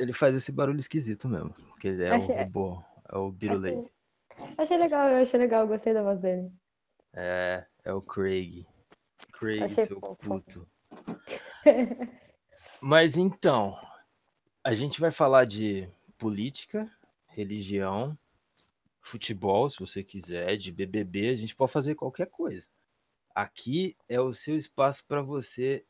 Ele faz esse barulho esquisito mesmo. Porque ele é Achei- o robô. É o Birulei. Achei, achei legal, eu achei legal, gostei da voz dele. É, é o Craig. Craig, Achei seu fofo. puto. Mas então, a gente vai falar de política, religião, futebol, se você quiser, de BBB, a gente pode fazer qualquer coisa. Aqui é o seu espaço para você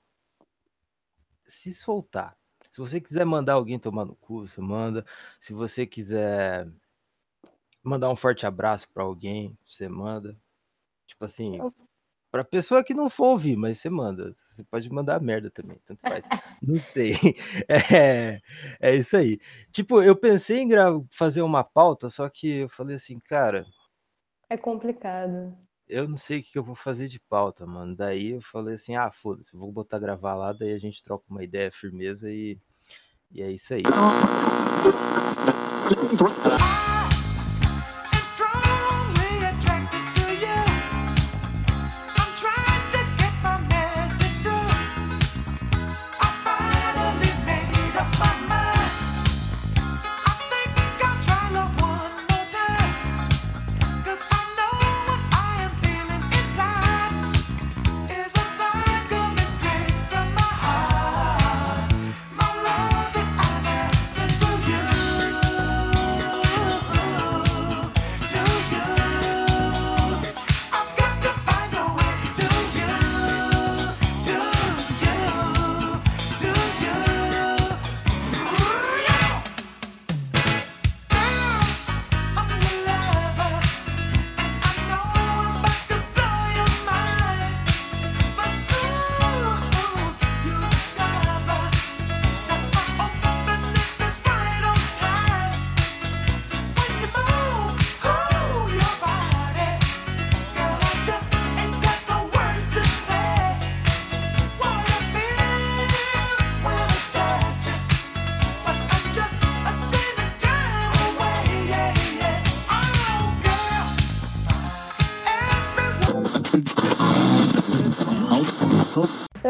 se soltar. Se você quiser mandar alguém tomar no cu, você manda. Se você quiser mandar um forte abraço para alguém, você manda. Tipo assim, Pra pessoa que não for ouvir, mas você manda. Você pode mandar merda também, tanto faz. Não sei. É, é isso aí. Tipo, eu pensei em fazer uma pauta, só que eu falei assim, cara, É complicado. eu não sei o que eu vou fazer de pauta, mano. Daí eu falei assim, ah, foda-se, eu vou botar gravar lá, daí a gente troca uma ideia, firmeza e, e é isso aí.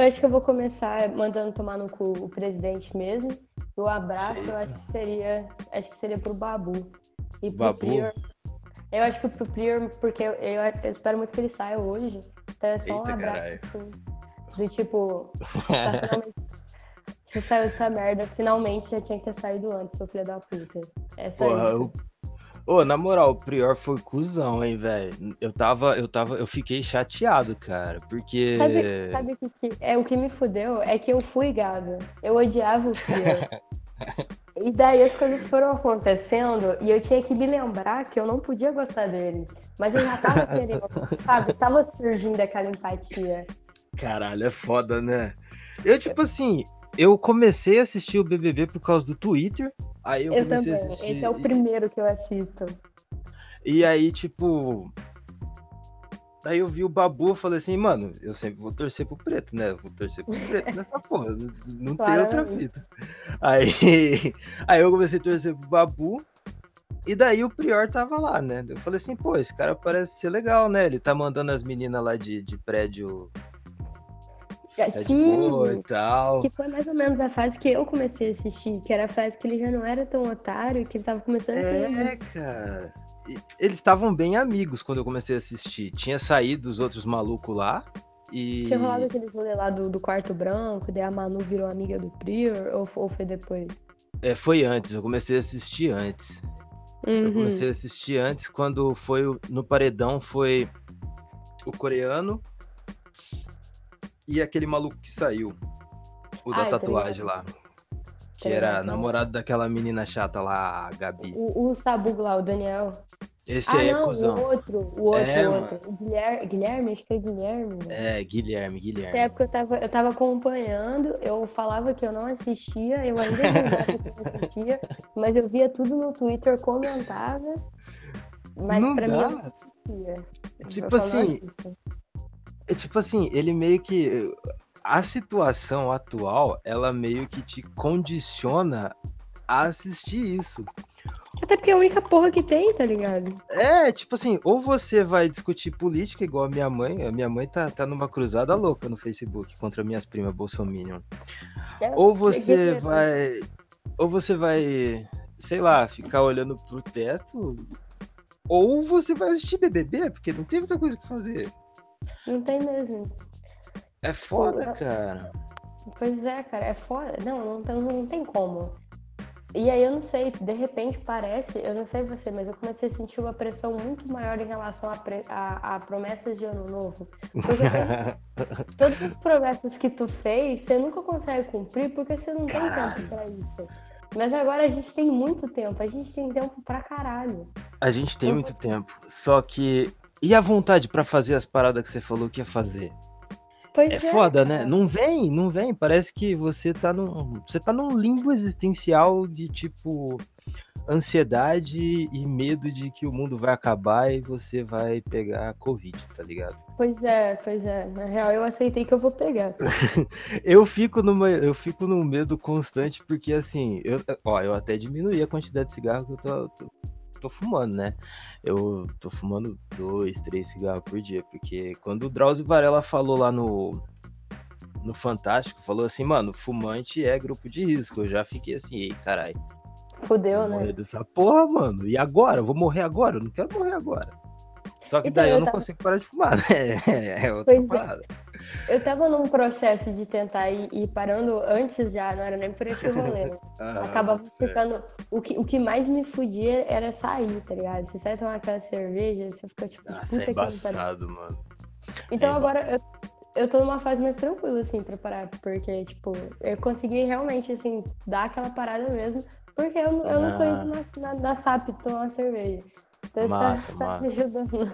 Eu acho que eu vou começar mandando tomar no cu o presidente mesmo. O abraço, eu acho que seria. Acho que seria pro Babu. E pro Babu? Prior. Eu acho que pro Prior, porque eu, eu, eu espero muito que ele saia hoje. Então é só um Eita, abraço, caralho. assim. Do tipo. Você saiu dessa merda, finalmente já tinha que ter saído antes, seu filho da puta. É só Porra, isso. O- Ô, na moral, o Prior foi cuzão, hein, velho. Eu tava, eu tava, eu fiquei chateado, cara, porque. Sabe, sabe o que, que- é o que me fudeu? É que eu fui gado. Eu odiava o Prior. e daí as coisas foram acontecendo e eu tinha que me lembrar que eu não podia gostar dele. Mas eu já tava querendo, sabe? Tava surgindo aquela empatia. Caralho, é foda, né? Eu, tipo assim, eu comecei a assistir o BBB por causa do Twitter. Aí eu, Eu, comecei também. a assistir. Esse é o e- primeiro que eu assisto. E aí, tipo. Daí eu vi o Babu, eu falei assim, mano, eu sempre vou torcer pro preto, né? Eu vou torcer pro preto nessa porra. Não, não tem outra fita. Aí, aí eu comecei a torcer pro Babu. E daí o Prior tava lá, né? Eu falei assim, pô, esse cara parece ser legal, né? Ele tá mandando as meninas lá de, de prédio é boa e tal. que foi mais ou menos a fase que eu comecei a assistir, que era a fase que ele já não era tão otário, que ele tava começando a ser É, cara. E Eles estavam bem amigos quando eu comecei a assistir. Tinha saído os outros malucos lá. E. Tinha rolado aqueles rolê lá do, do quarto branco, daí a Manu virou amiga do Prior, ou, ou foi depois? É, foi antes, eu comecei a assistir antes. Eu Uhum. comecei a assistir antes quando foi no paredão foi o coreano e aquele maluco que saiu. O da Ah, eu tô tatuagem lá. Que era namorado daquela menina chata lá, a Gabi. O, o Sabugo lá, o Daniel. Esse ah, aí é não, cuzão. o outro, o outro, É, o outro. O Guilherme, Guilherme, acho que é Guilherme. né? É, Guilherme, Nessa Guilherme. época eu tava, eu tava acompanhando, eu falava que eu não assistia, eu ainda julgava que eu não assistia, mas eu via tudo no Twitter, comentava, mas Não pra mim eu não dá. assistia. Tipo Eu não assim, tipo assim, ele meio que. A situação atual, ela meio que te condiciona a assistir isso. Até porque é a única porra que tem, tá ligado? É, tipo assim, ou você vai discutir política igual a minha mãe, a minha mãe tá, tá numa cruzada louca no Facebook contra minhas primas Bolsominion. É, Ou você que- vai. ou você vai, sei lá, ficar olhando pro teto, ou você vai assistir BBB, porque não tem muita coisa que fazer. Não tem mesmo. É foda, Pô, cara. Pois é, cara, é foda. Não, não, tem- não tem como. E aí eu não sei, de repente parece, eu não sei você, mas eu comecei a sentir uma pressão muito maior em relação a, pre- a- a promessas de ano novo. Porque todas as promessas que tu fez, você nunca consegue cumprir porque você não tem Caralho. tempo pra isso. Mas agora a gente tem muito tempo, a gente tem tempo pra caralho. A gente tem Eu- muito tempo. Só que. E a vontade pra fazer as paradas que você falou que ia fazer? Pois É foda, né? Não vem, não vem. Parece que você tá num. Você tá num limbo existencial de tipo. Ansiedade e medo de que o mundo vai acabar e você vai pegar Covid, tá ligado? Pois é, pois é. Na real, eu aceitei que eu vou pegar. Eu fico numa, eu fico num medo constante porque assim, eu, ó, eu até diminuí a quantidade de cigarro que eu tô, tô, tô fumando, né? Eu tô fumando dois, três cigarros por dia, porque quando o Drauzio Varela falou lá no no Fantástico, falou assim, mano, fumante é grupo de risco. Eu já fiquei assim, ei, caralho, Fudeu, né? morrer dessa porra, mano. E agora? Eu vou morrer agora? Eu não quero morrer agora. Só que Então, daí eu eu não tava- consigo parar de fumar, né? É outra Pois é. Eu tava num processo de tentar ir, ir parando antes já, não era nem por esse rolê. Ah, Acabava ficando. O que, o que mais me fudia era sair, tá ligado? Você sai tomar aquela cerveja, você fica tipo, Nossa, puta é que embaçado, mano. Então É agora eu, eu tô numa fase mais tranquila, assim, pra parar, porque, tipo, eu consegui realmente, assim, dar aquela parada mesmo, porque eu, não- eu não tô indo na, na, na SAP tomar uma cerveja. Então tá- Massa, tá, me massa. ajudando.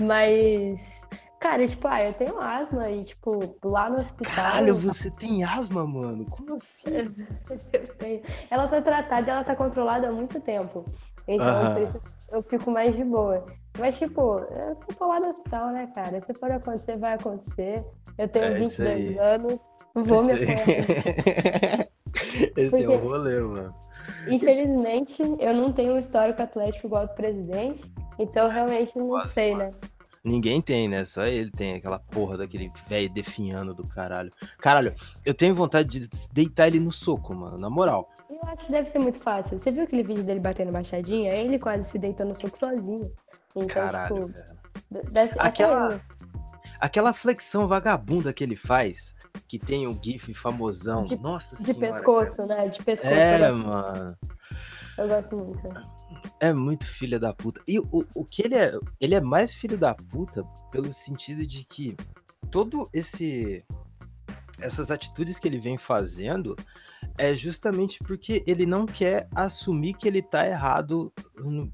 Mas, cara, tipo, ah, eu tenho asma e, tipo, lá no hospital. Caralho, você tem asma, mano? Como assim? Eu tenho. Ela tá tratada e ela tá controlada há muito tempo. Então, por isso eu fico mais de boa. Mas, tipo, eu tô lá no hospital, né, cara? Se for acontecer, vai acontecer. Eu tenho É isso 22 aí. anos, vou me apoiar. Esse é o Porque- rolê, mano. Infelizmente, eu não tenho um histórico atlético igual do presidente, então realmente não Quase, sei, quase. né? Ninguém tem, né? Só ele tem aquela porra daquele velho definhando do caralho. Caralho, eu tenho vontade de deitar ele no soco, mano, na moral. Eu acho que deve ser muito fácil. Você viu aquele vídeo dele batendo machadinha? Ele quase se deitou no soco sozinho. Então, Caralho, tipo, velho. deve. Aquela- Aquela flexão vagabunda que ele faz, que tem um gif famosão. De- Nossa De senhora. pescoço, né? De pescoço. É, mano. Eu gosto muito. É muito filho da puta. E o, o que ele é. Ele é mais filho da puta pelo sentido de que todo esse. Essas atitudes que ele vem fazendo é justamente porque ele não quer assumir que ele tá errado no-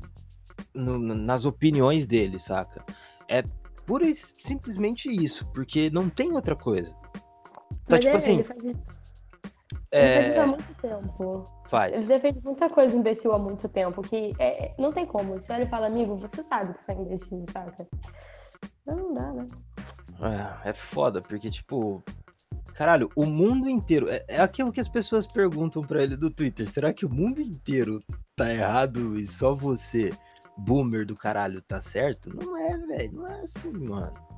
no- nas opiniões dele, saca? É pura e simplesmente isso, porque não tem outra coisa. Tá Mas tipo é, assim, ele faz, ele faz isso há é, muito tempo. Ele faz. defende muita coisa imbecil há muito tempo, que é, não tem como. Se olha e fala, amigo, você sabe que você é imbecil, saca? Não, não dá, né? É, é foda, porque, tipo. Caralho, o mundo inteiro. É, é aquilo que as pessoas perguntam pra ele do Twitter. Será que o mundo inteiro tá errado e só você, boomer do caralho, tá certo? Não é, velho. Não é assim, mano.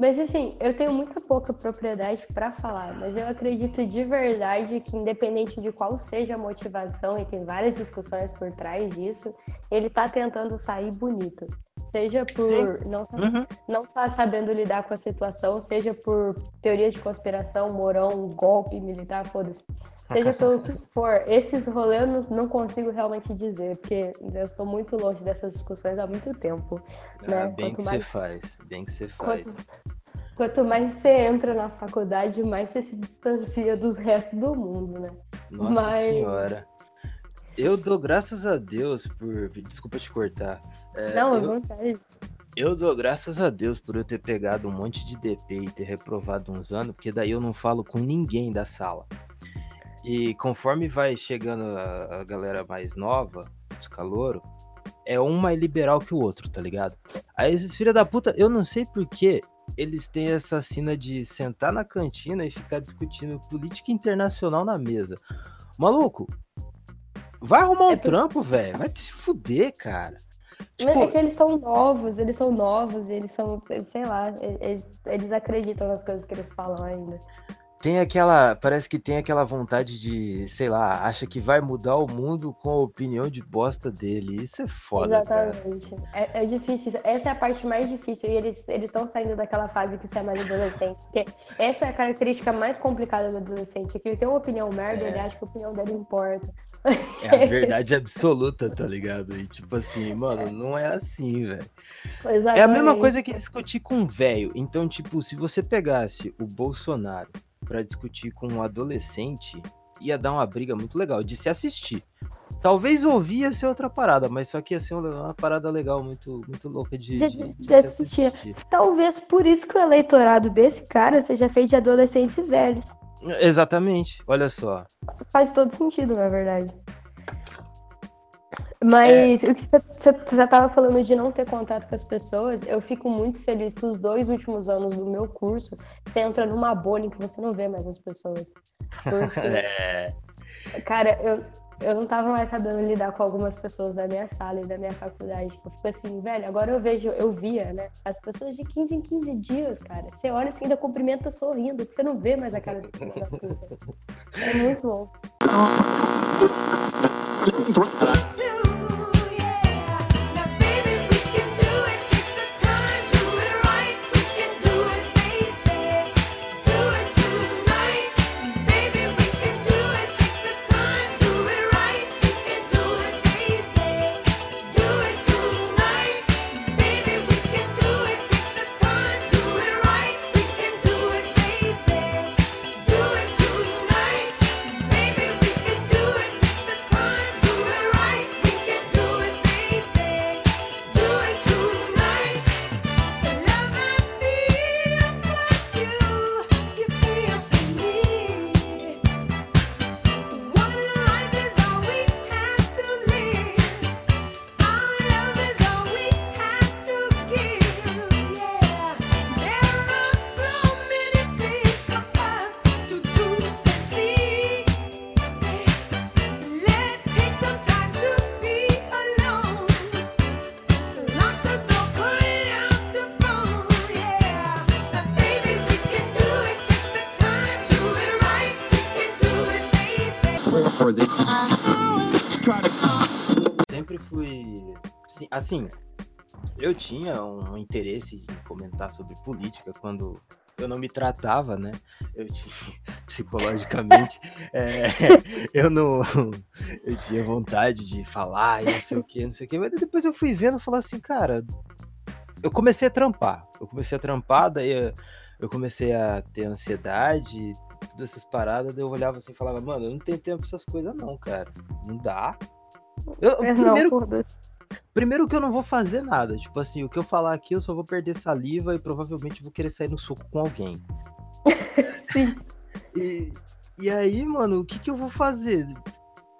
Mas assim, eu tenho muita pouca propriedade pra falar, mas eu acredito de verdade que independente de qual seja a motivação, e tem várias discussões por trás disso, ele tá tentando sair bonito. Seja por Sim. não tá, Uhum. não tá sabendo lidar com a situação, seja por teorias de conspiração, morão, golpe militar, foda-se. Seja pelo que for, esses rolês eu não, não consigo realmente dizer, porque eu tô muito longe dessas discussões há muito tempo. né? Ah, bem Quanto que você mais- faz. Bem que você faz. Quanto, quanto mais você entra na faculdade, mais você se distancia dos restos do mundo, né? Nossa Mas- senhora. Eu dou graças a Deus por. Desculpa te cortar. É, não, à eu, vontade. Eu dou graças a Deus por eu ter pegado um monte de DP e ter reprovado uns anos, porque daí eu não falo com ninguém da sala. E conforme vai chegando a, a galera mais nova, os caloros, é um mais liberal que o outro, tá ligado? Aí esses filha da puta, eu não sei por que eles têm essa sina de sentar na cantina e ficar discutindo política internacional na mesa. Maluco, vai arrumar um É por- trampo, velho. Vai te se fuder, cara. É Tipo, que eles são novos, eles são novos, eles são, sei lá, eles, eles acreditam nas coisas que eles falam ainda. Tem aquela. Parece que tem aquela vontade de, sei lá, acha que vai mudar o mundo com a opinião de bosta dele. Isso é foda, cara. Exatamente. É, é difícil. Essa é a parte mais difícil. E eles estão saindo daquela fase que você é mais adolescente. Porque essa é a característica mais complicada do adolescente. É que ele tem uma opinião merda, É. ele acha que a opinião dele importa. É a verdade absoluta, tá ligado? E tipo assim, mano, não é assim, velho. É a mesma coisa que discutir com um velho. Então, tipo, se você pegasse o Bolsonaro pra discutir com um adolescente, ia dar uma briga muito legal de se assistir. Talvez ouvir ia ser outra parada, mas só que ia ser uma parada legal, muito, muito louca de, De- de, de se assistir. Talvez por isso que o eleitorado desse cara seja feito de adolescentes e velhos. Exatamente, olha só. Faz todo sentido, na verdade. Mas o que você já estava falando de não ter contato com as pessoas, eu fico muito feliz que os dois últimos anos do meu curso, você entra numa bolha em que você não vê mais as pessoas. Porque, É, cara, eu, eu não tava mais sabendo lidar com algumas pessoas da minha sala e da minha faculdade. Eu fico assim, velho, agora eu vejo, eu via, né? As pessoas de 15 em 15 dias, cara. Você olha assim, ainda cumprimenta sorrindo, porque você não vê mais a cara do filho da puta. É muito bom. Assim, eu tinha um interesse em comentar sobre política quando eu não me tratava, né? Eu tinha, psicologicamente, é, eu não. Eu tinha vontade de falar e não sei o que, não sei o que, mas depois eu fui vendo e falar assim, cara. Eu comecei a trampar. Eu comecei a trampar, daí eu- eu comecei a ter ansiedade, todas essas paradas, daí eu olhava assim e falava, mano, eu não tenho tempo pra essas coisas, não, cara. Não dá. Eu, Mas não, primeiro, foda-se. Primeiro que eu não vou fazer nada. Tipo assim, o que eu falar aqui, eu só vou perder saliva e provavelmente vou querer sair no soco com alguém. Sim. E, e aí, mano, o que, que eu vou fazer?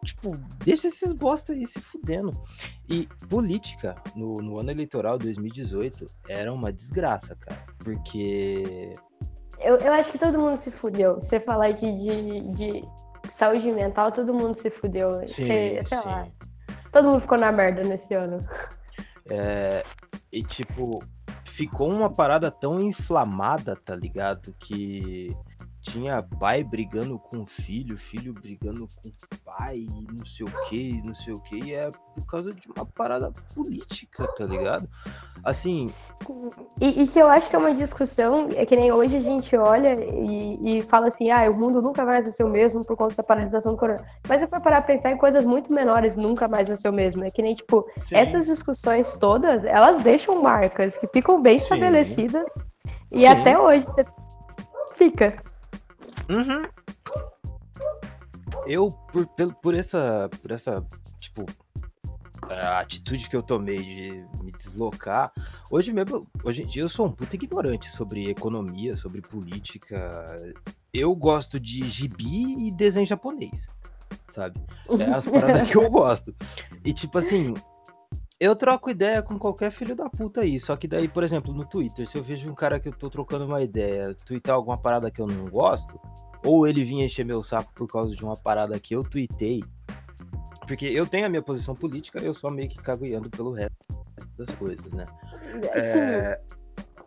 Tipo, deixa esses bosta aí se fudendo. E política, no, no ano eleitoral 2018, era uma desgraça, cara. Porque. Eu, eu acho que todo mundo se fudeu. Você falar de, de, de saúde mental, todo mundo se fudeu. Sim, Sei- sei lá. Todo mundo ficou na merda nesse ano. É, e tipo, ficou uma parada tão inflamada, tá ligado? Que tinha pai brigando com filho, filho brigando com pai, não sei o que, não sei o que, e é por causa de uma parada política, tá ligado? Assim, E, e que eu acho que é uma discussão, é que nem hoje a gente olha e, e fala assim, ah, o mundo nunca mais vai ser o mesmo por conta da paralisação do corona. Mas eu vou parar pra pensar em coisas muito menores, nunca mais vai ser o mesmo. É que nem, tipo, essas discussões todas, elas deixam marcas que ficam bem Sim. estabelecidas e Sim. até hoje você fica. Uhum. Eu, por, pelo- por essa, por essa, tipo, a atitude que eu tomei de me deslocar, hoje mesmo, hoje em dia eu sou um puta ignorante sobre economia, sobre política. Eu gosto de gibi e desenho japonês, sabe? É as paradas que eu gosto. E tipo assim, eu troco ideia com qualquer filho da puta aí. Só que daí, por exemplo, no Twitter, se eu vejo um cara que eu tô trocando uma ideia, twittar alguma parada que eu não gosto, ou ele vinha encher meu saco por causa de uma parada que eu tuitei, porque eu tenho a minha posição política, eu só meio que cago e ando pelo resto das coisas, né? Assim, É,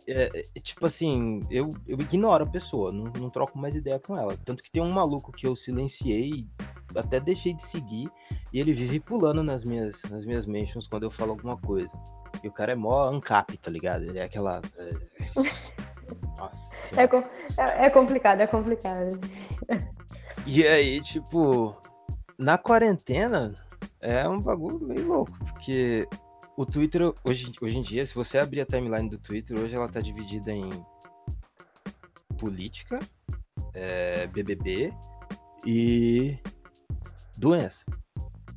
é, é, tipo assim, eu, eu ignoro a pessoa, não, não troco mais ideia com ela. Tanto que tem um maluco que eu silenciei, até deixei de seguir, e ele vive pulando nas minhas, nas minhas mentions quando eu falo alguma coisa. E o cara é mó ancap, tá ligado? Ele é aquela. Nossa. É, é- é complicado, é complicado. E aí, tipo, na quarentena é um bagulho meio louco, porque o Twitter, hoje, hoje em dia, se você abrir a timeline do Twitter, hoje ela tá dividida em política, é, BBB e doença.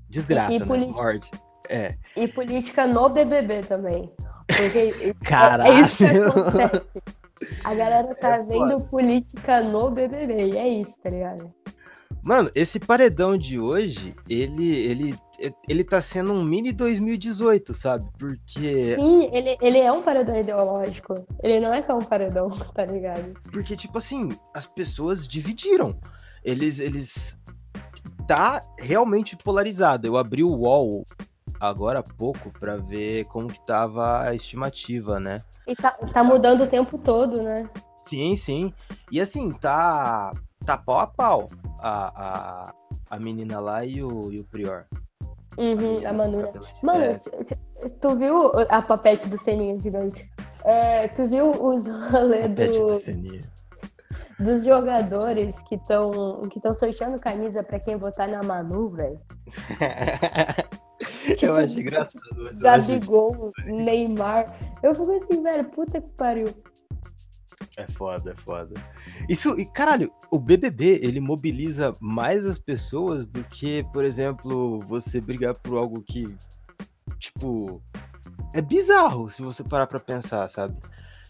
Desgraça, E- e né? Morte. É. E política no BBB também. Porque Caralho! é isso que acontece. A galera tá É vendo política no BBB, e é isso, tá ligado? Mano, esse paredão de hoje, ele, ele, ele tá sendo um mini 2018, sabe? Porque Sim, ele, ele é um paredão ideológico. Ele não é só um paredão, tá ligado? Porque, tipo assim, as pessoas dividiram. Eles, eles. Tá realmente polarizado. Eu abri o UOL agora há pouco pra ver como que tava a estimativa, né? E tá, tá mudando o tempo todo, né? Sim, sim. E assim, tá. Tá pau a pau a, a, a menina lá e o, e o Prior. Uhum, a com Manu. de- Mano, é. tu viu a papete do Seninha gigante? É, tu viu os rolê do, da Seninha. Dos jogadores que estão que tão sorteando camisa pra quem votar na Manu, velho? Eu acho engraçado. Gabigol, Neymar. Eu fico assim, velho, puta que pariu. É foda, é foda. Isso, e caralho, o BBB, ele mobiliza mais as pessoas do que, por exemplo, você brigar por algo que, tipo, é bizarro se você parar pra pensar, sabe?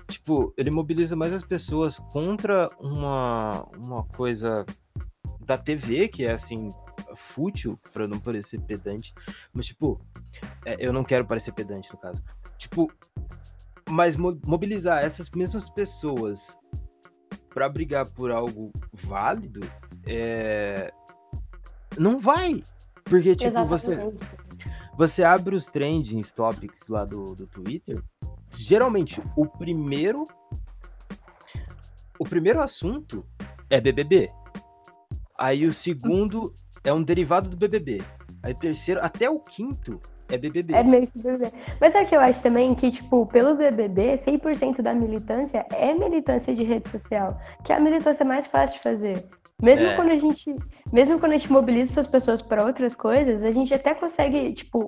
Tipo, ele mobiliza mais as pessoas contra uma, uma coisa da TV, que é assim, fútil, pra não parecer pedante. Mas, tipo, é, eu não quero parecer pedante no caso. Tipo, mas mo- mobilizar essas mesmas pessoas pra brigar por algo válido, é... não vai. Porque, tipo, você, Exatamente. você abre os trending topics lá do, do Twitter, geralmente o primeiro o primeiro assunto é BBB. Aí o segundo é um derivado do BBB. Aí o terceiro, até o quinto é BBB. É meio que BBB. Mas o que eu acho também? Que, tipo, pelo BBB, 100% da militância é militância de rede social, que é a militância mais fácil de fazer. Mesmo É. quando a gente, mesmo quando a gente mobiliza essas pessoas para outras coisas, a gente até consegue, tipo,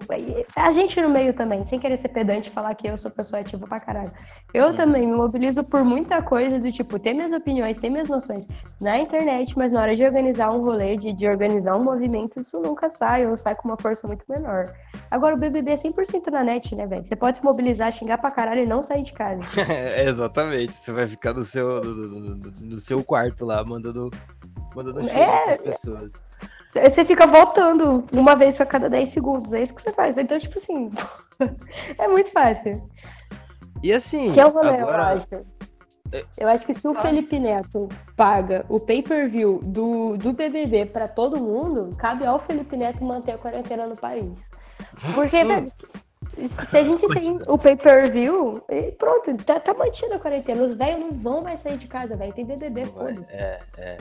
a gente no meio também, sem querer ser pedante e falar que eu sou pessoa ativa pra caralho. Eu Uhum. também me mobilizo por muita coisa do tipo, ter minhas opiniões, ter minhas noções na internet, mas na hora de organizar um rolê, de, de organizar um movimento, isso nunca sai, ou sai com uma força muito menor. Agora o BBB é 100% na net, né, velho? Você pode se mobilizar, xingar pra caralho e não sair de casa. É, exatamente. Você vai ficar no seu, no- no- no seu quarto lá, mandando, mandando cheiro É. pras pessoas. Aí Você fica voltando uma vez a cada 10 segundos, é isso que você faz. Então, tipo assim, é muito fácil. E assim, Que é o rolê, agora... eu acho. Eu acho que se o Felipe Neto paga o pay-per-view do, do BBB pra todo mundo, cabe ao Felipe Neto manter a quarentena no país. Porque, velho, se a gente tem o pay-per-view, pronto, tá, tá mantida a quarentena. Os velhos não vão mais sair de casa, velho. Tem BBB, foda-se. É, é.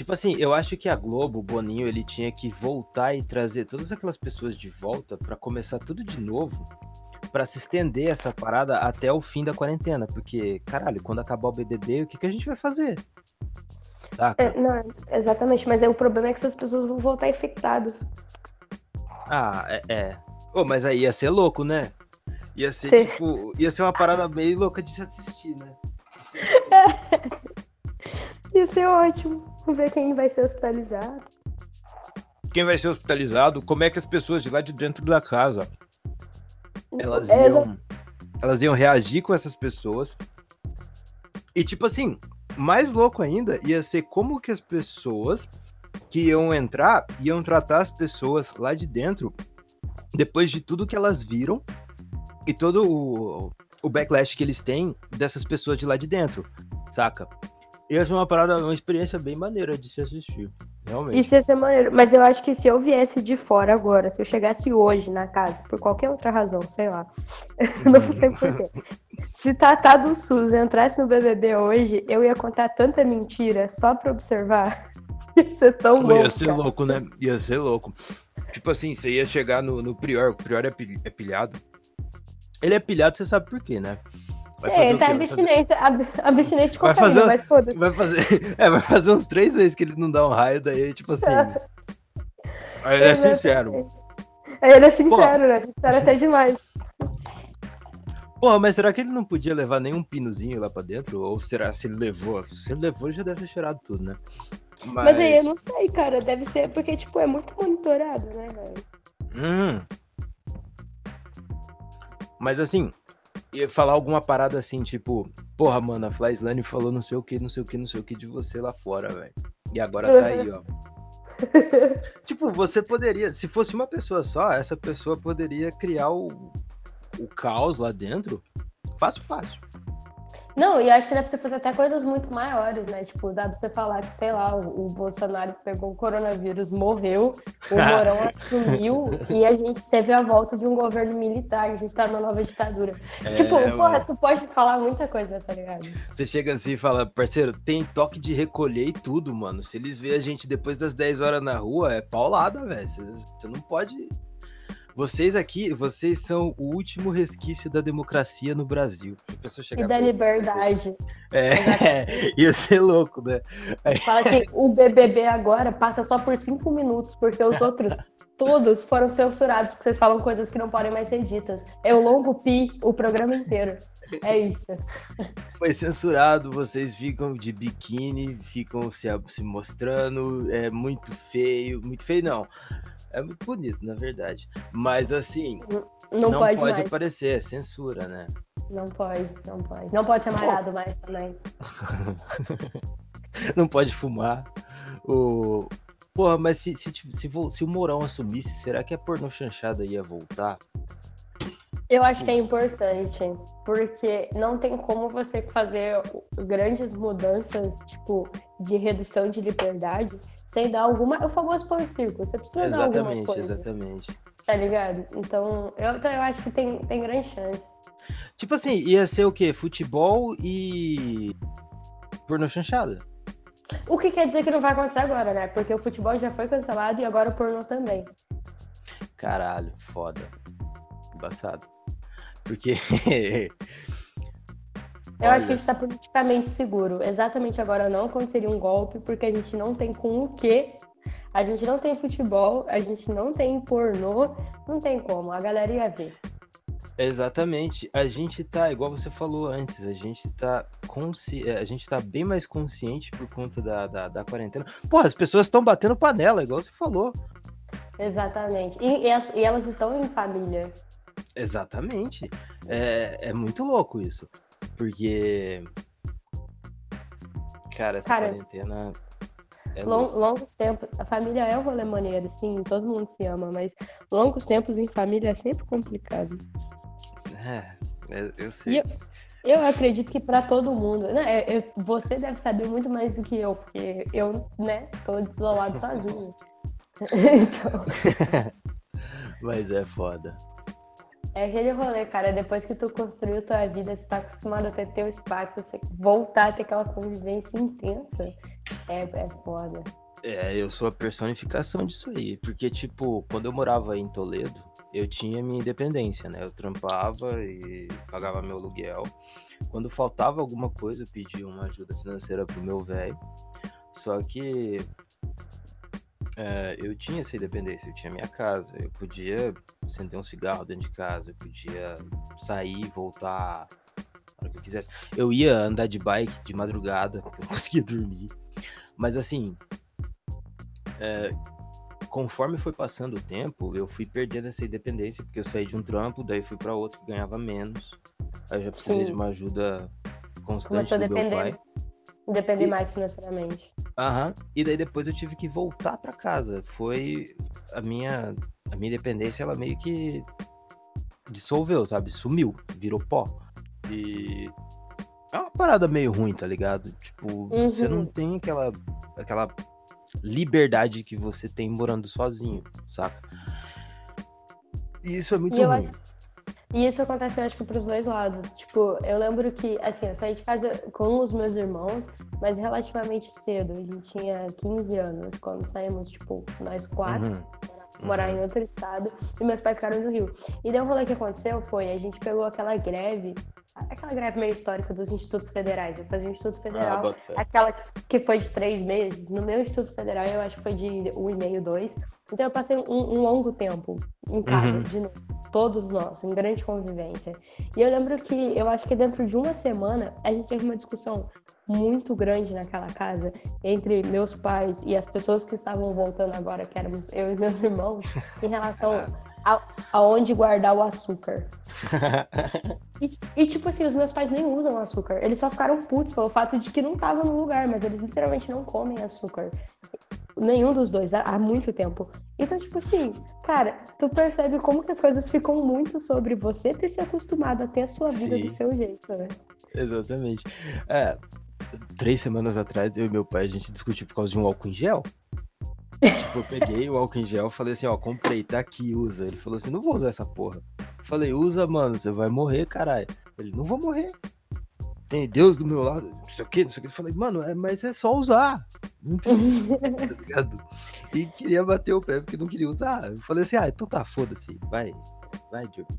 Tipo assim, eu acho que a Globo, o Boninho, ele tinha que voltar e trazer todas aquelas pessoas de volta pra começar tudo de novo, pra se estender essa parada até o fim da quarentena, porque caralho, quando acabar o BBB, o que que a gente vai fazer? Saca? É, não, exatamente, mas aí o problema é que essas pessoas vão voltar infectadas. Ah, é. é. Ô, mas aí ia ser louco, né? Ia ser Sim. tipo, ia ser uma parada meio louca de se assistir, né? Ia ser ótimo. Vamos ver quem vai ser hospitalizado. Quem vai ser hospitalizado? Como é que as pessoas de lá de dentro da casa elas É, iam, elas iam reagir com essas pessoas. E tipo assim, mais louco ainda ia ser como que as pessoas que iam entrar iam tratar as pessoas lá de dentro depois de tudo que elas viram e todo o, o backlash que eles têm dessas pessoas de lá de dentro, saca? Ia ser uma parada, uma experiência bem maneira de se assistir, realmente. Isso ia ser maneiro. Mas eu acho que se eu viesse de fora agora, se eu chegasse hoje na casa, por qualquer outra razão, sei lá. não sei porquê. Se Tatá do SUS entrasse no BBB hoje, eu ia contar tanta mentira só pra observar. Ia ser tão Pô, louco. ia ser cara. louco, né? Ia ser louco. Tipo assim, você ia chegar no, no Prior, o Prior é, é pilhado. Ele é pilhado, você sabe por quê, né? Vai É, fazer ele o tá? Vai abstinente, ab- abstinente de Vai cocaína, fazer- mas foda Vai fazer, é, vai fazer uns três meses que ele não dá um raio, daí, tipo assim. Aí ele é sincero. Ele é sincero, né? Sincero até demais. Porra, mas será que ele não podia levar nenhum pinozinho lá pra dentro? Ou será se ele levou? Se ele levou, ele já deve ter cheirado tudo, né? Mas, Mas aí eu não sei, cara. Deve ser porque, tipo, é muito monitorado, né, velho? Hum. Mas assim, ia falar alguma parada assim, tipo, porra, mano, a Flyslane falou não sei o que, não sei o que, não sei o que de você lá fora, velho. E agora tá aí, ó. tipo, você poderia, se fosse uma pessoa só, essa pessoa poderia criar o, o caos lá dentro. Fácil, fácil. Não, e acho que dá pra você fazer até coisas muito maiores, né? Tipo, dá pra você falar que, sei lá, o, o Bolsonaro pegou o coronavírus, morreu, o Morão assumiu e a gente teve a volta de um governo militar, a gente tá numa nova ditadura. tipo, É, porra, tu pode falar muita coisa, tá ligado? Você chega assim e fala, parceiro, tem toque de recolher e tudo, mano. Se eles verem a gente depois das 10 horas na rua, é paulada, velho. Você não pode. Vocês aqui, vocês são o último resquício da democracia no Brasil. E da ele, liberdade. É, ia ser louco, né? Fala que o BBB agora passa só por cinco minutos, porque os outros todos foram censurados, porque vocês falam coisas que não podem mais ser ditas. É o longo pi o programa inteiro. É isso. Foi censurado, vocês ficam de biquíni, ficam se, se mostrando, é muito feio. Muito feio, não. É muito bonito, na verdade. Mas assim, Não, não, pode, pode, aparecer, é censura, né? Não pode, não pode. Não pode ser malhado mais também. não pode fumar. O... Porra, mas se, se, se, se o Mourão assumisse, será que a pornô chanchada ia voltar? Eu acho que é importante, porque não tem como você fazer grandes mudanças, tipo, de redução de liberdade, sem dar alguma. O famoso pão e circo. Você precisa dar alguma Exatamente, coisa, exatamente. tá ligado? Então, eu, então eu acho que tem, tem grande chance. Tipo assim, ia ser o quê? Futebol e. pornô chanchada. O que quer dizer que não vai acontecer agora, né? Porque o futebol já foi cancelado e agora o pornô também. Caralho, foda. Embaçado. Porque. Eu acho que Olha a gente tá politicamente seguro. Exatamente agora não aconteceria um golpe, porque a gente não tem com o quê. A gente não tem futebol, a gente não tem pornô, não tem como. A galera ia ver. Exatamente. A gente tá, igual você falou antes, a gente tá consci... eh, a gente tá bem mais consciente por conta da, da, da quarentena. Porra, as pessoas estão batendo panela, igual você falou. Exatamente. E, e e elas estão em família. Exatamente. É, é muito louco isso. Porque. Cara, essa Cara, quarentena. É Lon- louco. longos tempos. A família é um rolê maneiro, sim, todo mundo se ama, mas longos tempos em família é sempre complicado. É, é, eu sei. Eu, eu acredito que pra todo mundo, né? eu- eu- você deve saber muito mais do que eu, porque eu, né, tô desolado sozinho. então, Mas é foda. É aquele rolê, cara. Depois que tu construiu tua vida, você tá acostumado a ter teu espaço, você voltar a ter aquela convivência intensa, é, é foda. É, eu sou a personificação disso aí. Porque, tipo, quando eu morava em Toledo, eu tinha minha independência, né? Eu trampava e pagava meu aluguel. Quando faltava alguma coisa, eu pedia uma ajuda financeira pro meu velho. Só que é, eu tinha essa independência, eu tinha minha casa, eu podia acender um cigarro dentro de casa, eu podia sair, voltar a hora que eu quisesse. Eu ia andar de bike de madrugada, porque eu não conseguia dormir. Mas assim, é, conforme foi passando o tempo, eu fui perdendo essa independência, porque eu saí de um trampo, daí fui para outro que ganhava menos. Aí eu já precisei de Sim. uma ajuda constante Começou do meu pai. Depender E- mais financeiramente. Aham. E daí depois eu tive que voltar pra casa. Foi a minha a minha independência, ela meio que dissolveu, sabe? Sumiu, virou pó. E é uma parada meio ruim, tá ligado? Tipo, você não Uhum. tem aquela aquela liberdade que você tem morando sozinho, saca? E isso é muito E ruim. E isso acontece, eu acho que pros dois lados. Tipo, eu lembro que, assim, eu saí de casa com os meus irmãos, mas relativamente cedo. A gente tinha 15 anos quando saímos, tipo, nós quatro. Uhum. morar em outro estado e meus pais ficaram no Rio. E daí o rolê que aconteceu foi, a gente pegou aquela greve, aquela greve meio histórica dos institutos federais. Eu fazia o Instituto Ah, Federal, fé. aquela que foi de três meses. No meu Instituto Federal eu acho que foi de um e meio, dois. Então eu passei um, um longo tempo em casa, Uhum. de novo. Todos nós, em grande convivência. E eu lembro que eu acho que dentro de uma semana a gente teve uma discussão muito grande naquela casa entre meus pais e as pessoas que estavam voltando agora, que éramos eu e meus irmãos, em relação a, aonde guardar o açúcar. E, e, tipo assim, os meus pais nem usam açúcar. Eles só ficaram putos pelo fato de que não tava no lugar, mas eles literalmente não comem açúcar. Nenhum dos dois, há, há muito tempo. Então, tipo assim, cara, tu percebe como que as coisas ficam muito sobre você ter se acostumado a ter a sua vida Sim. do seu jeito, né? Exatamente. É, três semanas atrás, eu e meu pai, a gente discutiu por causa de um álcool em gel. tipo, eu peguei o álcool em gel falei assim, ó, comprei, tá aqui, usa. Ele falou assim, não vou usar essa porra. Falei, usa, mano, você vai morrer, caralho. Ele, não vou morrer. Tem Deus do meu lado, não sei o que, não sei o que. Eu falei, mano, é, mas é só usar. Não precisa, tá ligado? E queria bater o pé porque não queria usar. Eu falei assim, ah, então tá, foda-se, vai, vai, Diogo.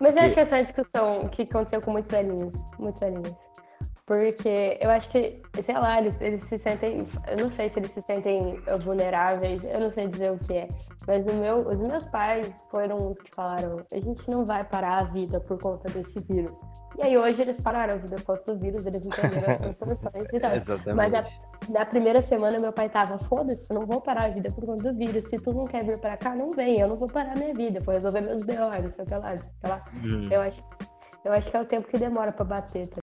Mas eu acho que essa é uma discussão que aconteceu com muitos velhinhos, muitos velhinhos. Porque eu acho que, sei lá, eles, eles se sentem. Eu não sei se eles se sentem vulneráveis, eu não sei dizer o que é. Mas o meu, os meus pais foram os que falaram: a gente não vai parar a vida por conta desse vírus. E aí hoje eles pararam a vida por conta do vírus, eles entenderam as proporções e tal. Exatamente. Mas a- na primeira semana meu pai tava, foda-se, eu não vou parar a vida por conta do vírus. Se tu não quer vir pra cá, não vem, eu não vou parar minha vida, vou resolver meus BO, não sei o que lá, não sei o que lá. Hum. Eu acho, eu acho que é o tempo que demora pra bater, tá.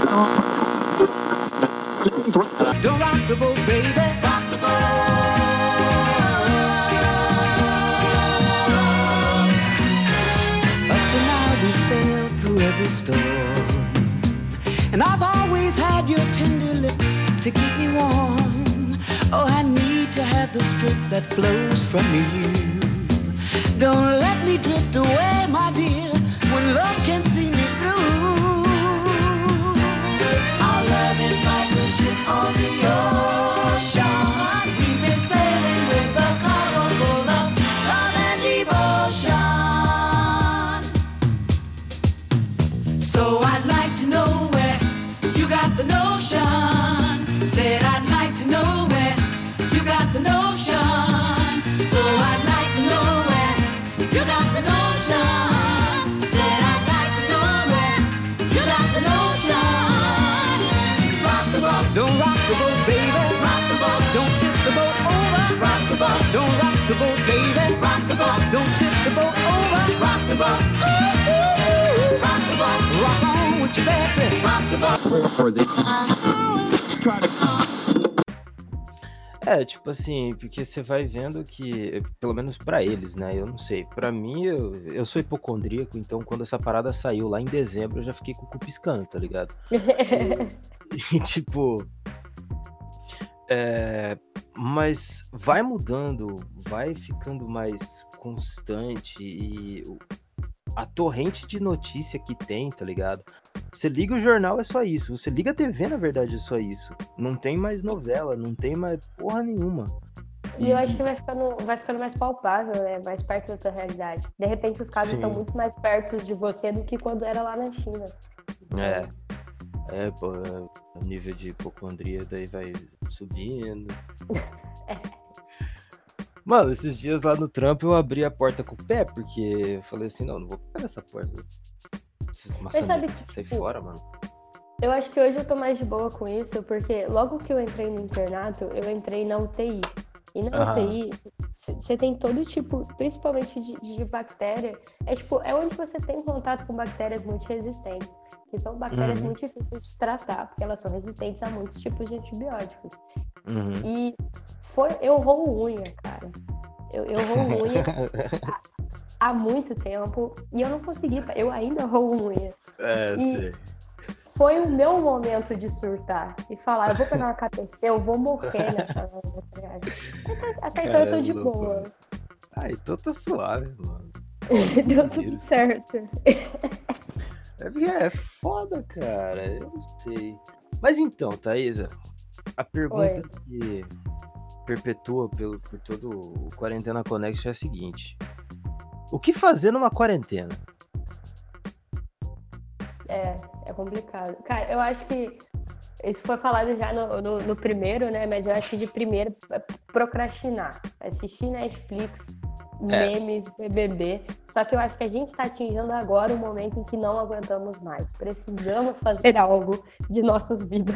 And I've always had your tender lips to keep me warm. Oh, I need to have the strength that flows from you. Don't let me drift away, my dear, when love can see me É, tipo assim, porque você vai vendo que, pelo menos pra eles, né? Eu não sei. Pra mim, eu, eu sou hipocondríaco, então quando essa parada saiu lá em dezembro, eu já fiquei com o cu piscando, tá ligado? E tipo. É, mas vai mudando, vai ficando mais constante e a torrente de notícia que tem, tá ligado? Você liga o jornal, é só isso. Você liga a TV, na verdade, é só isso. Não tem mais novela, não tem mais porra nenhuma. E eu acho que vai ficando, vai ficando mais palpável, né? Mais perto da tua realidade. De repente os casos Sim. estão muito mais perto de você do que quando era lá na China. É. É, pô, é, o nível de hipocondria daí vai subindo. Mano, esses dias lá no trampo eu abri a porta com o pé, porque eu falei assim, não, não vou pegar essa porta. Maçaneta, sabe que, sai tipo, fora, mano. Eu acho que hoje eu tô mais de boa com isso, porque logo que eu entrei no internato, eu entrei na UTI. E na Aham. UTI, você tem todo tipo, principalmente de, de bactéria. É tipo, é onde você tem contato com bactérias multiresistentes. Que são bactérias Uhum. muito difíceis de tratar, porque elas são resistentes a muitos tipos de antibióticos. Uhum. E foi, eu roo unha. Eu, eu roo unha há muito tempo e eu não consegui, eu ainda roo unha. É, E- sei. Foi o meu momento de surtar e falar, eu vou pegar uma KPC, eu vou morrer nessa ligado? Até, então eu tô de Caramba, boa. Ah, então tá suave, mano. Deu tudo certo. É, porque é foda, cara. Eu não sei. Mas então, Thaisa, a pergunta que perpetua pelo, por todo o Quarentena Connection é a seguinte: O que fazer numa quarentena? É, é complicado. Cara, eu acho que isso foi falado já no, no, no primeiro, né? Mas eu acho que de primeiro é procrastinar. Assistir Netflix, É. memes, BBB. Só que eu acho que a gente está atingindo agora o momento em que não aguentamos mais. Precisamos fazer algo de nossas vidas.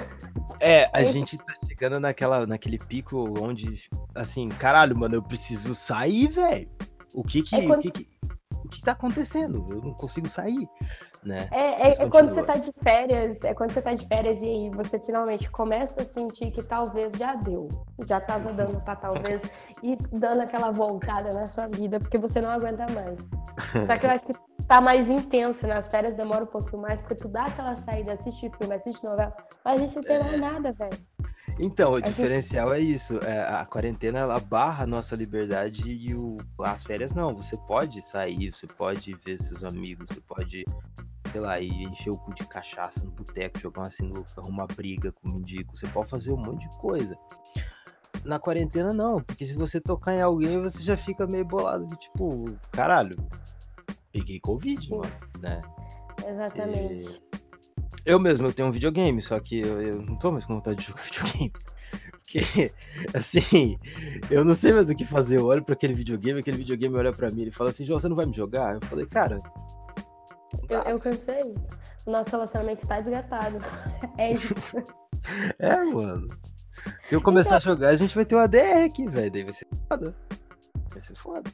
É, a gente tá chegando naquela, naquele pico onde, assim, caralho, mano, eu preciso sair, velho. O que que, É quando- o que que, o que tá acontecendo? Eu não consigo sair, né? É, é- é quando você tá de férias, é quando você tá de férias e aí você finalmente começa a sentir que talvez já deu. Já tava dando pra talvez e dando aquela voltada na sua vida, porque você não aguenta mais. Só que eu acho que tá mais intenso, nas férias demora um pouquinho mais, porque tu dá aquela saída, assiste filme, assiste novela, mas a gente não tem mais nada, velho. Então, o diferencial é isso. é, a quarentena ela barra a nossa liberdade e o, as férias não. Você pode sair, você pode ver seus amigos, você pode, sei lá, ir encher o cu de cachaça no boteco, jogar uma sinuca, arrumar briga com o mendigo. Você pode fazer um monte de coisa. Na quarentena, não, porque se você tocar em alguém, você já fica meio bolado de tipo, caralho, peguei Covid, Sim. mano, né? Exatamente. Eu mesmo, eu tenho um videogame, só que eu, eu não tô mais com vontade de jogar videogame. Porque, assim, eu não sei mais o que fazer. Eu olho pra aquele videogame, aquele videogame olha pra mim e fala assim, João, você não vai me jogar? Eu falei, cara, Eu, eu cansei. O nosso relacionamento está desgastado. É isso. é, mano. Se eu começar a jogar, a gente vai ter uma DR aqui, velho. Daí vai ser foda. Vai ser foda.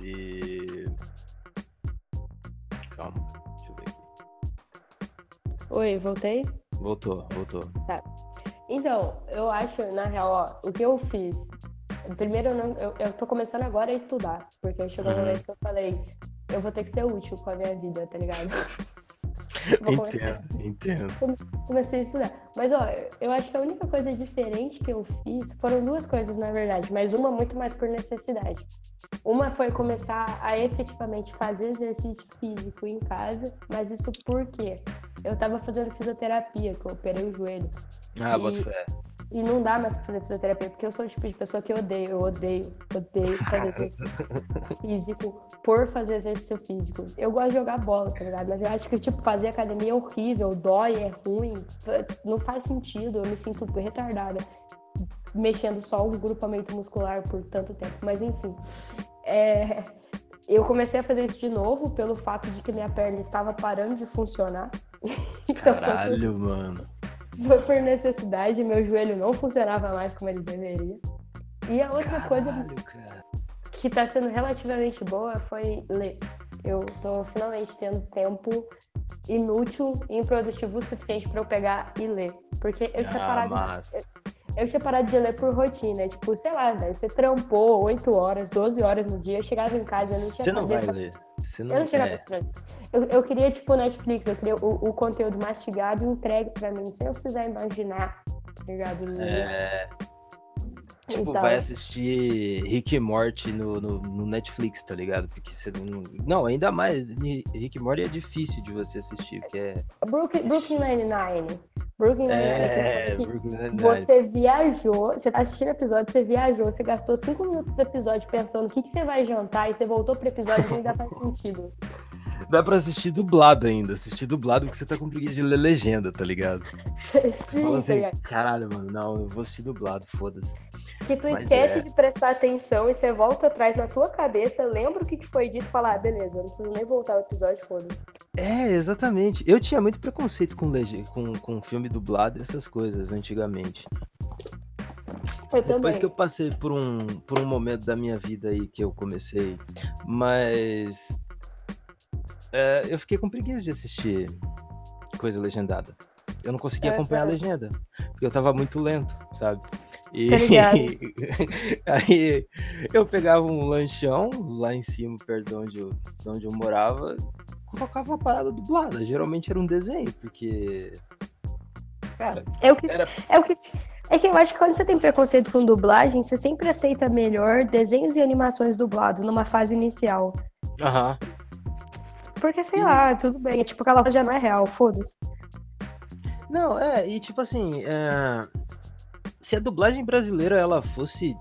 E. Calma, deixa eu ver aqui. Oi, voltei? Voltou, voltou. Então, eu acho, na real, ó, o que eu fiz. Primeiro, eu, não, eu, eu tô começando agora a estudar, porque chegou um Uhum. momento que eu falei, eu vou ter que ser útil com a minha vida, tá ligado? Vou começar, Entendo, entendo. comecei a estudar. Mas, ó, eu acho que a única coisa diferente que eu fiz foram duas coisas, na verdade, mas uma muito mais por necessidade. Uma foi começar a efetivamente fazer exercício físico em casa, mas isso por quê? Eu tava fazendo fisioterapia, que eu operei o joelho. Ah, E- bota fé. E não dá mais pra fazer fisioterapia, porque eu sou o tipo de pessoa que eu odeio, eu odeio, odeio fazer exercício físico por fazer exercício físico. Eu gosto de jogar bola, tá ligado? Mas eu acho que, tipo, fazer academia é horrível, dói, é ruim, não faz sentido, eu me sinto retardada mexendo só o grupamento muscular por tanto tempo. Mas enfim, é, eu comecei a fazer isso de novo pelo fato de que minha perna estava parando de funcionar. Então, Caralho, mano. Foi por necessidade, meu joelho não funcionava mais como ele deveria. E a outra coisa Caralho, cara. que tá sendo relativamente boa foi ler. Eu tô finalmente tendo tempo inútil e improdutivo o suficiente pra eu pegar e ler. Porque eu tinha Ah, parado. massa. Eu tinha parado de ler por rotina. Tipo, sei lá, velho, você trampou 8 horas, 12 horas no dia, eu chegava em casa e eu não tinha Você não vai pra- ler. Você não, Eu não chegava é. pra... eu, eu queria, tipo, Netflix, eu queria o, o conteúdo mastigado e entregue pra mim, sem eu precisar imaginar, tá ligado? É, tipo, e tal. vai assistir Rick e Morty no, no, no Netflix, tá ligado? Porque você não. Não, ainda mais. Rick e Morty é difícil de você assistir, porque é. Brooklyn, Brooklyn Nine-Nine. Brooklyn É, Nine-Nine. Você viajou, você tá assistindo o episódio, você viajou, você gastou cinco minutos do episódio pensando o que, que você vai jantar e você voltou pro episódio e ainda faz sentido. Dá pra assistir dublado ainda. Assistir dublado porque você tá com preguiça de ler legenda, tá ligado? Sim, fala tá assim, ligado? caralho, mano, não, eu vou assistir dublado, foda-se. Que tu Mas esquece é. de prestar atenção e você volta atrás na tua cabeça, lembra o que, foi dito e fala, ah, beleza, não preciso nem voltar ao episódio, foda-se. É, exatamente. Eu tinha muito preconceito com, lege... com, com filme dublado e essas coisas antigamente. Eu Depois também. que eu passei por um, por um momento da minha vida aí que eu comecei, mas é, eu fiquei com preguiça de assistir coisa legendada. Eu não conseguia É, acompanhar a é. legenda, porque eu tava muito lento, sabe? E Tá aí eu pegava um lanchão lá em cima, perto de onde eu, de onde eu morava, colocava uma parada dublada. Geralmente era um desenho, porque. Cara, É o que. Era- É o que. É que eu acho que quando você tem preconceito com dublagem, você sempre aceita melhor desenhos e animações dublados numa fase inicial. aham. Porque, sei E- lá, tudo bem. Tipo, aquela voz já não é real, foda-se. Não, é, e tipo assim, é, se a dublagem brasileira ela fosse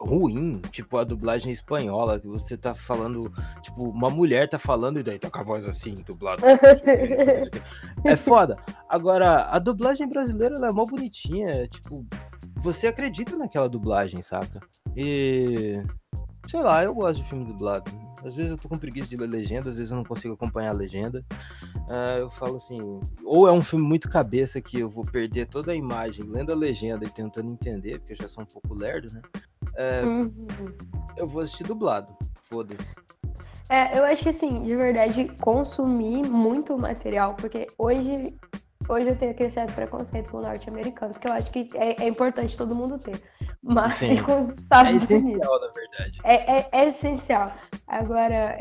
ruim, tipo a dublagem espanhola, que você tá falando, tipo, uma mulher tá falando e daí tá com a voz assim, quê. É foda. Agora, a dublagem brasileira ela é mó bonitinha, é, tipo, você acredita naquela dublagem, saca? E sei lá, eu gosto de filme dublado. Às vezes eu tô com preguiça de ler legenda, às vezes eu não consigo acompanhar a legenda. Ah, eu falo assim, ou é um filme muito cabeça que eu vou perder toda a imagem lendo a legenda e tentando entender, porque eu já sou um pouco lerdo, né? Uhum. Eu vou assistir dublado. Foda-se. É, eu acho que assim, de verdade, consumir muito material, porque hoje, hoje eu tenho aquele certo preconceito com norte-americanos, que eu acho que é, é importante todo mundo ter. Mas Sim. com os É Estados Unidos. essencial, na verdade. É, é, é essencial. Agora,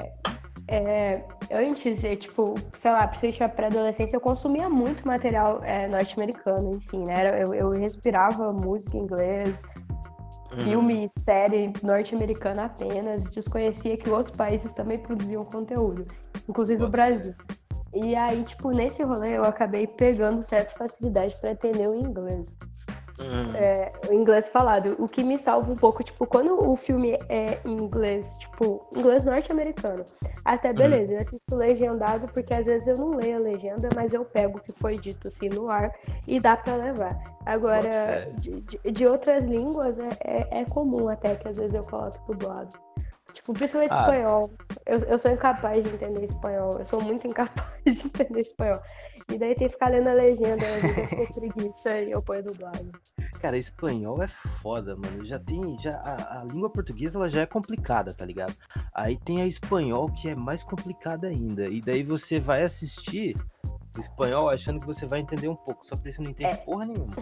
é, antes, é, tipo, sei lá, principalmente na pré-adolescência, eu consumia muito material é, norte-americano, enfim, né? Eu, eu respirava música em inglês, Uhum. filme, série norte-americana apenas, desconhecia que outros países também produziam conteúdo, inclusive o Brasil. E aí, tipo, nesse rolê eu acabei pegando certa facilidade para entender o inglês Uhum. é, o inglês falado. O que me salva um pouco, tipo, quando o filme é em inglês, tipo, inglês norte-americano, até beleza, eu assisto legendado, porque às vezes eu não leio a legenda, mas eu pego o que foi dito assim no ar e dá pra levar. Agora, de, de- de outras línguas é, é, é comum até que às vezes eu coloque dublado. Tipo, principalmente Ah. espanhol. Eu, eu sou incapaz de entender espanhol. Eu sou muito incapaz de entender espanhol. E daí tem que ficar lendo a legenda, eu fico preguiça e eu ponho dublado. Cara, espanhol é foda, mano. Já tem. Já, a, a língua portuguesa ela já é complicada, tá ligado? Aí tem a espanhol que é mais complicada ainda. E daí você vai assistir o espanhol achando que você vai entender um pouco. Só que daí você não entende É. porra nenhuma.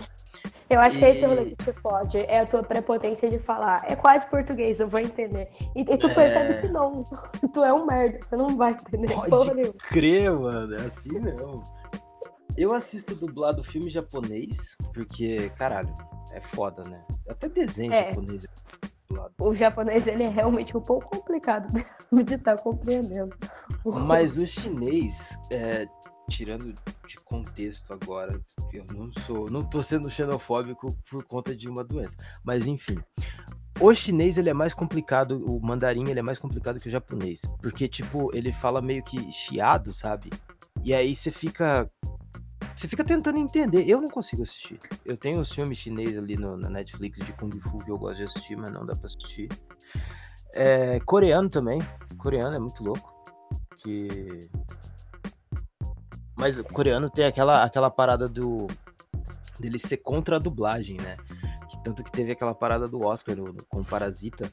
Eu acho que é esse E- rolê que te pode, é a tua prepotência de falar. É quase português, eu vou entender. E, e tu É. percebe que não. Tu é um merda, você não vai entender Pode porra nenhuma. Crer, mano. É assim não. Eu assisto dublado filme japonês, porque, caralho, é foda, né? Até desenho É. japonês é dublado. O japonês, ele é realmente um pouco complicado mesmo de estar compreendendo. Mas o chinês, é, tirando de contexto agora, eu não sou, não tô sendo xenofóbico por conta de uma doença, mas enfim. O chinês ele é mais complicado, o mandarim ele é mais complicado que o japonês, porque tipo, ele fala meio que chiado, sabe? E aí você fica você fica tentando entender. Eu não consigo assistir. Eu tenho os filmes chineses ali no- na Netflix de Kung Fu que eu gosto de assistir, mas não dá pra assistir. É, coreano também. Coreano é muito louco. Que. Mas o coreano tem aquela, aquela parada do. dele ser contra a dublagem, né? Que, tanto que teve aquela parada do Oscar no- no- com Parasita.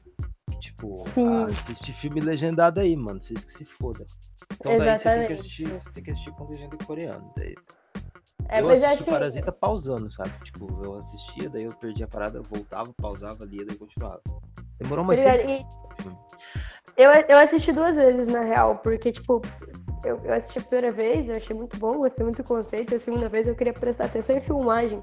Que tipo, Sim. ah, assiste filme legendado aí, mano. Vocês que se foda. Então daí você tem que Exatamente. assistir, você tem que assistir com legenda em coreano. Daí, É, eu eu assisti que Parasita pausando, sabe? Tipo, eu assistia, daí eu perdia a parada, voltava, pausava, lia, daí continuava. Demorou mais Obrigada. tempo. E eu, eu assisti duas vezes, na real, porque, tipo, eu, eu assisti a primeira vez, eu achei muito bom, gostei muito do conceito, a segunda vez eu queria prestar atenção em filmagem.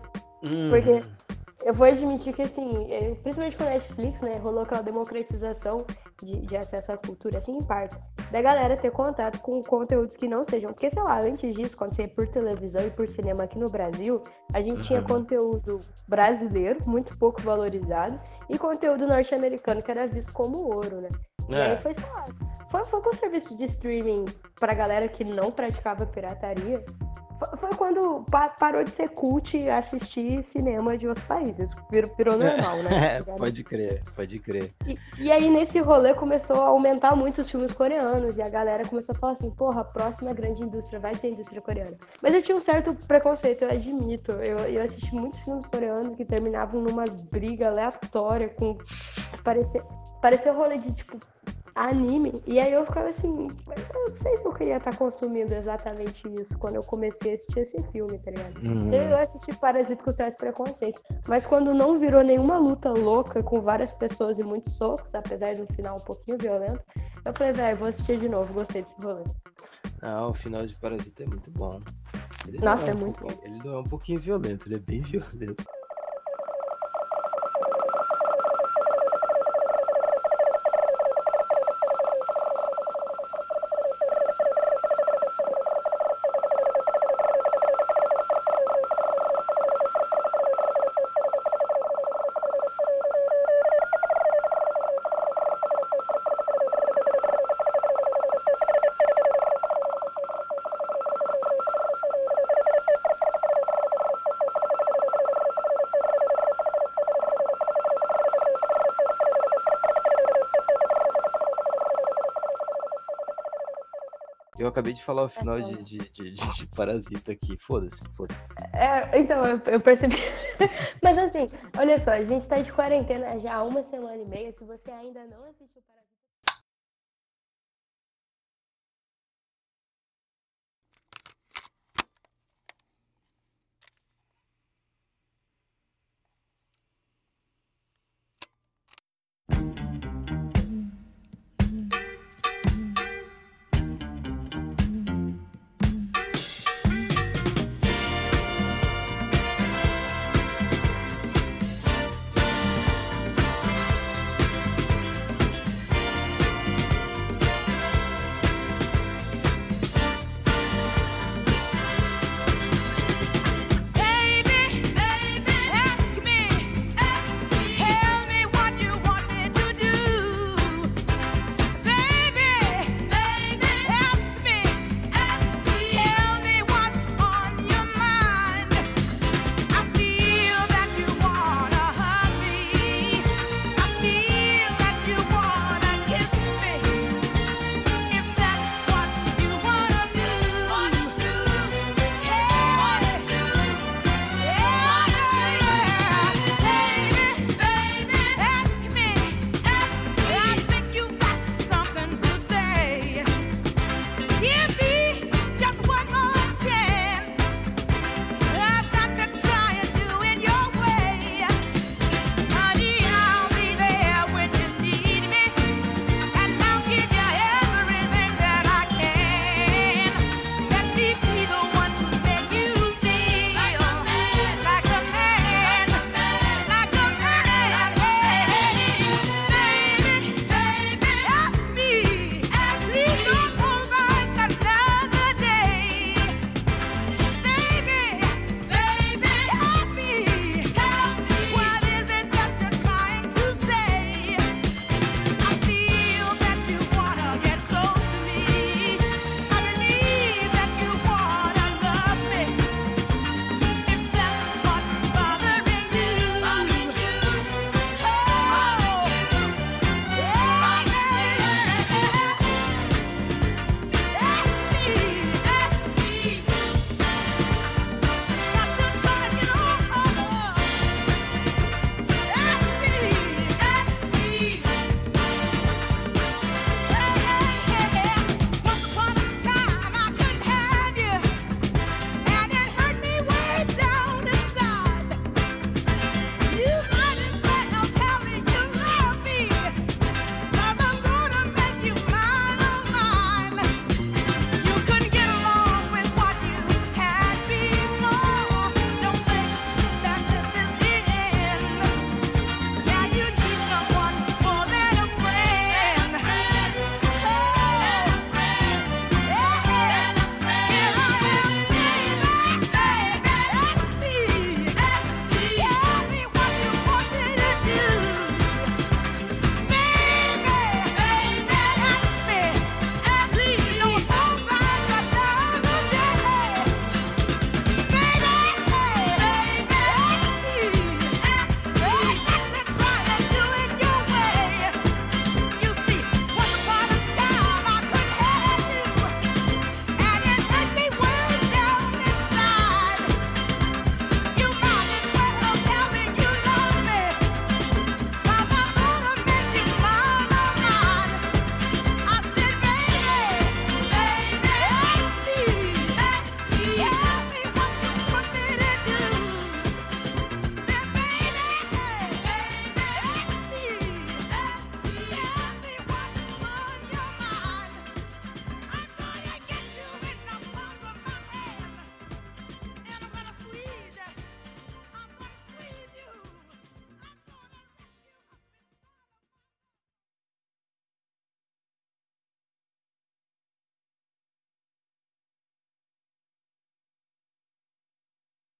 Porque- Uhum. Eu vou admitir que, assim, é, principalmente com a Netflix, né, rolou aquela democratização de, de acesso à cultura, assim, em partes, da galera ter contato com conteúdos que não sejam. Porque, sei lá, antes disso, quando você ia por televisão e por cinema aqui no Brasil, a gente tinha Uhum. conteúdo brasileiro, muito pouco valorizado, e conteúdo norte-americano, que era visto como ouro, né? E aí É, foi, sei lá, foi, foi com o serviço de streaming pra galera que não praticava pirataria. Foi, quando pa- parou de ser cult assistir cinema de outros países. Virou, virou normal, né? ligado? pode crer, pode crer. E, e aí, nesse rolê, começou a aumentar muito os filmes coreanos. E a galera começou a falar assim: porra, a próxima grande indústria vai ser a indústria coreana. Mas eu tinha um certo preconceito, eu admito. Eu, eu assisti muitos filmes coreanos que terminavam numas brigas aleatórias com. Parecia, parecia rolê de tipo. Anime, e aí eu ficava assim, eu não sei se eu queria estar consumindo exatamente isso quando eu comecei a assistir esse filme, tá ligado? Uhum. Eu assisti Parasita com certo preconceito. Mas quando não virou nenhuma luta louca com várias pessoas e muitos socos, apesar do final um pouquinho violento, eu falei, velho, vou assistir de novo, gostei desse rolê. Ah, o final de Parasita é muito bom. Ele Nossa, não é um muito pouquinho- Ele não é um pouquinho violento, ele é bem violento. Acabei de falar o final de, de, de, de- de Parasita aqui. Foda-se, foda-se. É, então, eu, eu percebi. Mas assim, olha só, a gente tá de quarentena já há uma semana e meia. Se você ainda.